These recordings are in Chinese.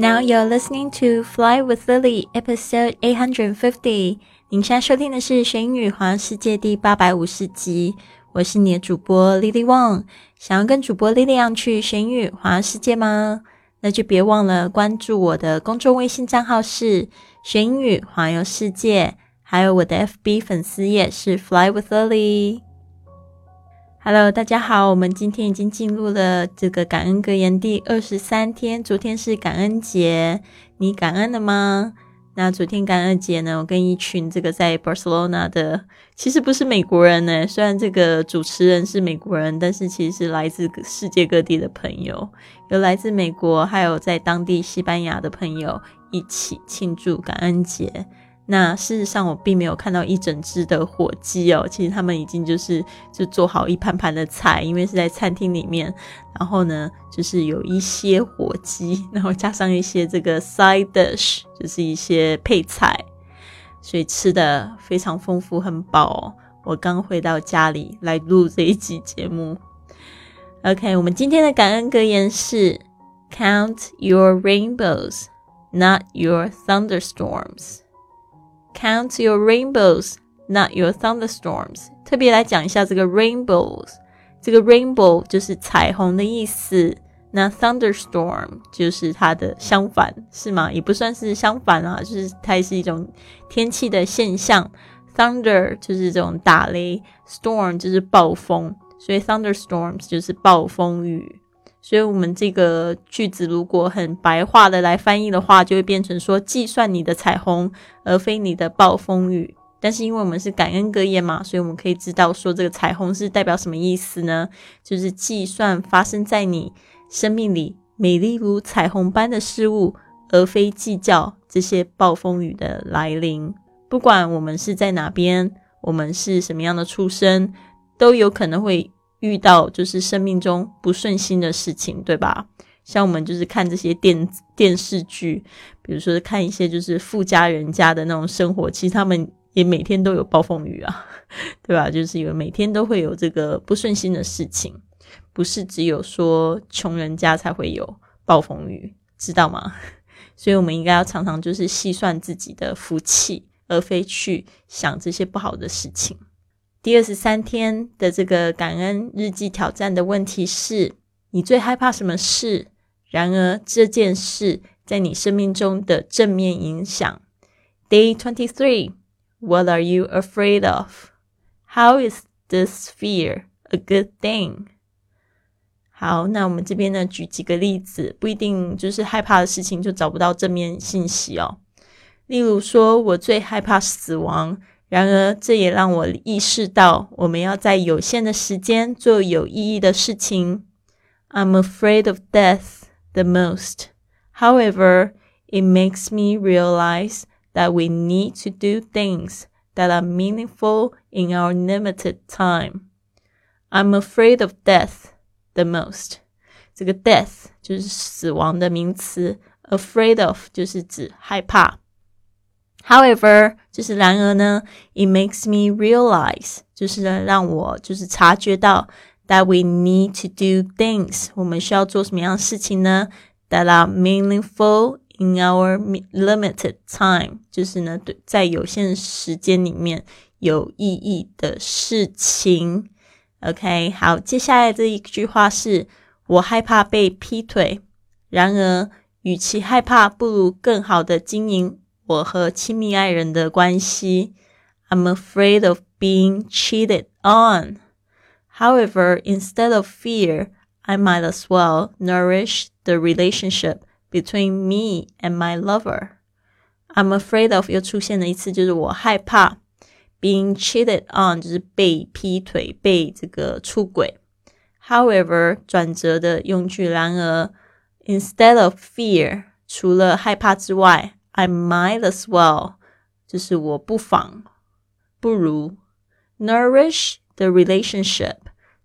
Now you're listening to Fly with Lily, episode eight hundred fifty. 您现在收听的是《学英语环游世界》第八百五十集。我是你的主播 Lily Wang。想要跟主播 Lily 样去学英语环游世界吗？那就别忘了关注我的公众微信账号是“学英语环游世界”，还有我的 FB 粉丝页是 Fly with Lily。Hello，大家好，我们今天已经进入了这个感恩格言第二十三天。昨天是感恩节，你感恩了吗？那昨天感恩节呢，我跟一群这个在 Barcelona 的，其实不是美国人呢，虽然这个主持人是美国人，但是其实是来自世界各地的朋友，有来自美国，还有在当地西班牙的朋友一起庆祝感恩节。那事实上，我并没有看到一整只的火鸡哦。其实他们已经就是就做好一盘盘的菜，因为是在餐厅里面。然后呢，就是有一些火鸡，然后加上一些这个 side dish，就是一些配菜，所以吃的非常丰富，很饱。我刚回到家里来录这一集节目。OK，我们今天的感恩格言是：Count your rainbows, not your thunderstorms. Count your rainbows, not your thunderstorms。特别来讲一下这个 rainbows，这个 rainbow 就是彩虹的意思。那 thunderstorm 就是它的相反，是吗？也不算是相反啊，就是它也是一种天气的现象。Thunder 就是这种打雷，storm 就是暴风，所以 thunderstorms 就是暴风雨。所以，我们这个句子如果很白话的来翻译的话，就会变成说：计算你的彩虹，而非你的暴风雨。但是，因为我们是感恩格言嘛，所以我们可以知道说，这个彩虹是代表什么意思呢？就是计算发生在你生命里美丽如彩虹般的事物，而非计较这些暴风雨的来临。不管我们是在哪边，我们是什么样的出身，都有可能会。遇到就是生命中不顺心的事情，对吧？像我们就是看这些电电视剧，比如说看一些就是富家人家的那种生活，其实他们也每天都有暴风雨啊，对吧？就是有每天都会有这个不顺心的事情，不是只有说穷人家才会有暴风雨，知道吗？所以我们应该要常常就是细算自己的福气，而非去想这些不好的事情。第二十三天的这个感恩日记挑战的问题是：你最害怕什么事？然而这件事在你生命中的正面影响。Day twenty three. What are you afraid of? How is this fear a good thing? 好，那我们这边呢，举几个例子，不一定就是害怕的事情就找不到正面信息哦。例如说，我最害怕死亡。然而，这也让我意识到，我们要在有限的时间做有意义的事情。I'm afraid of death the most. However, it makes me realize that we need to do things that are meaningful in our limited time. I'm afraid of death the most. 这个 death 就是死亡的名词，afraid of 就是指害怕。 However，就是然而呢，it makes me realize，就是呢让我就是察觉到，that we need to do things，我们需要做什么样的事情呢？That are meaningful in our limited time，就是呢对在有限时间里面有意义的事情。OK，好，接下来这一句话是我害怕被劈腿，然而与其害怕，不如更好的经营。 我和亲密爱人的关系。I'm afraid of being cheated on. However, instead of fear, I might as well nourish the relationship between me and my lover. I'm afraid of 又出现了一次，就是我害怕 being cheated on，就是被劈腿、被这个出轨。However，转折的用句，然而 instead of fear，除了害怕之外。 I might as well，就是我不妨不如 nourish the relationship，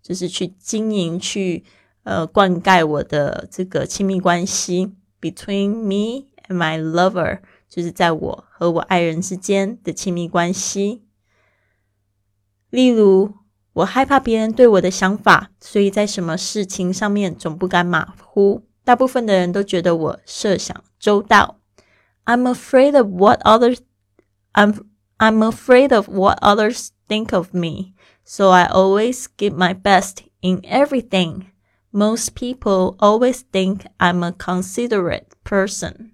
就是去经营去呃灌溉我的这个亲密关系 between me and my lover，就是在我和我爱人之间的亲密关系。例如，我害怕别人对我的想法，所以在什么事情上面总不敢马虎。大部分的人都觉得我设想周到。I'm afraid of what others I'm I'm afraid of what others think of me, so I always give my best in everything. Most people always think I'm a considerate person.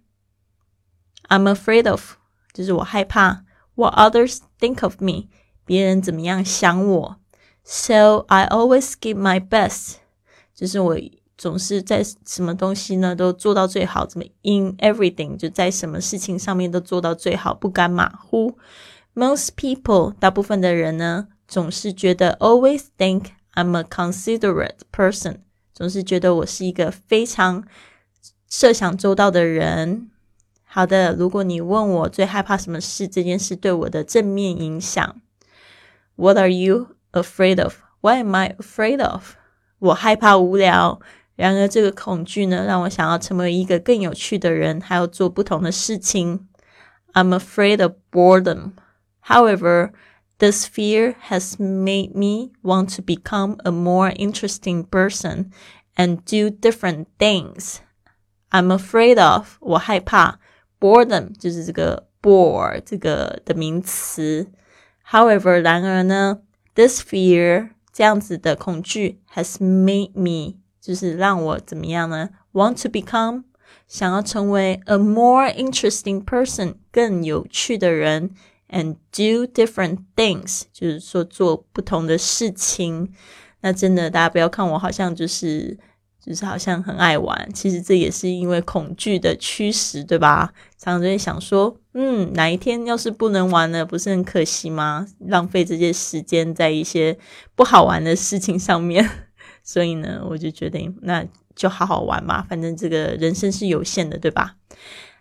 I'm afraid of 就是我害怕 what others think of me，别人怎么样想我。So I always give my best，就是我 总是在什么东西呢都做到最好，怎么 in everything 就在什么事情上面都做到最好，不敢马虎。Most people 大部分的人呢，总是觉得 always think I'm a considerate person，总是觉得我是一个非常设想周到的人。好的，如果你问我最害怕什么事，这件事对我的正面影响，What are you afraid of? What am I afraid of? 我害怕无聊。然而，这个恐惧呢，让我想要成为一个更有趣的人，还要做不同的事情。I'm afraid of boredom. However, this fear has made me want to become a more interesting person and do different things. I'm afraid of 我害怕 boredom 就是这个 bore 这个的名词。However，然而呢，this fear 这样子的恐惧 has made me 就是让我怎么样呢？Want to become 想要成为 a more interesting person 更有趣的人，and do different things 就是说做不同的事情。那真的，大家不要看我好像就是。就是好像很爱玩，其实这也是因为恐惧的驱使，对吧？常常就会想说，嗯，哪一天要是不能玩了，不是很可惜吗？浪费这些时间在一些不好玩的事情上面。所以呢，我就决定那就好好玩嘛，反正这个人生是有限的，对吧？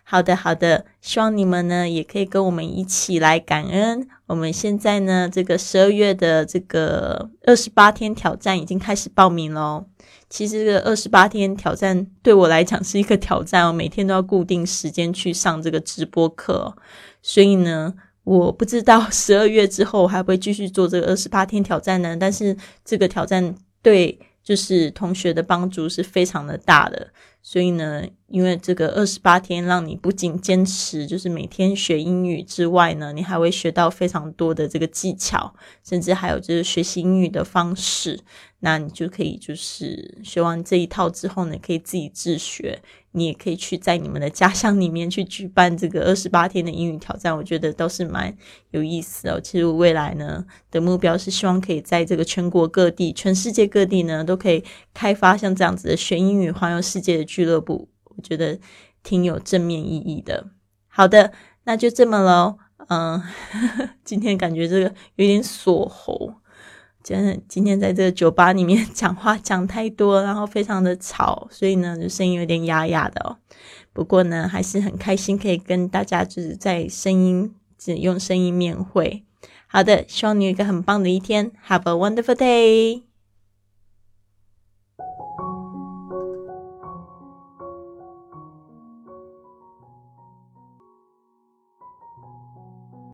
好的，好的，希望你们呢也可以跟我们一起来感恩。我们现在呢，这个十二月的这个二十八天挑战已经开始报名喽。其实这个二十八天挑战对我来讲是一个挑战，我每天都要固定时间去上这个直播课，所以呢，我不知道十二月之后还会继续做这个二十八天挑战呢。但是这个挑战对就是同学的帮助是非常的大的，所以呢。因为这个二十八天，让你不仅坚持就是每天学英语之外呢，你还会学到非常多的这个技巧，甚至还有就是学习英语的方式。那你就可以就是学完这一套之后呢，可以自己自学。你也可以去在你们的家乡里面去举办这个二十八天的英语挑战，我觉得倒是蛮有意思哦。其实我未来呢的目标是希望可以在这个全国各地、全世界各地呢，都可以开发像这样子的学英语环游世界的俱乐部。我觉得挺有正面意义的。好的，那就这么喽。嗯，今天感觉这个有点锁喉，真的今天在这个酒吧里面 讲话讲太多，然后非常的吵，所以呢就声音有点哑哑的哦。不过呢还是很开心可以跟大家就是在声音只用声音面会。好的，希望你有一个很棒的一天，Have a wonderful day。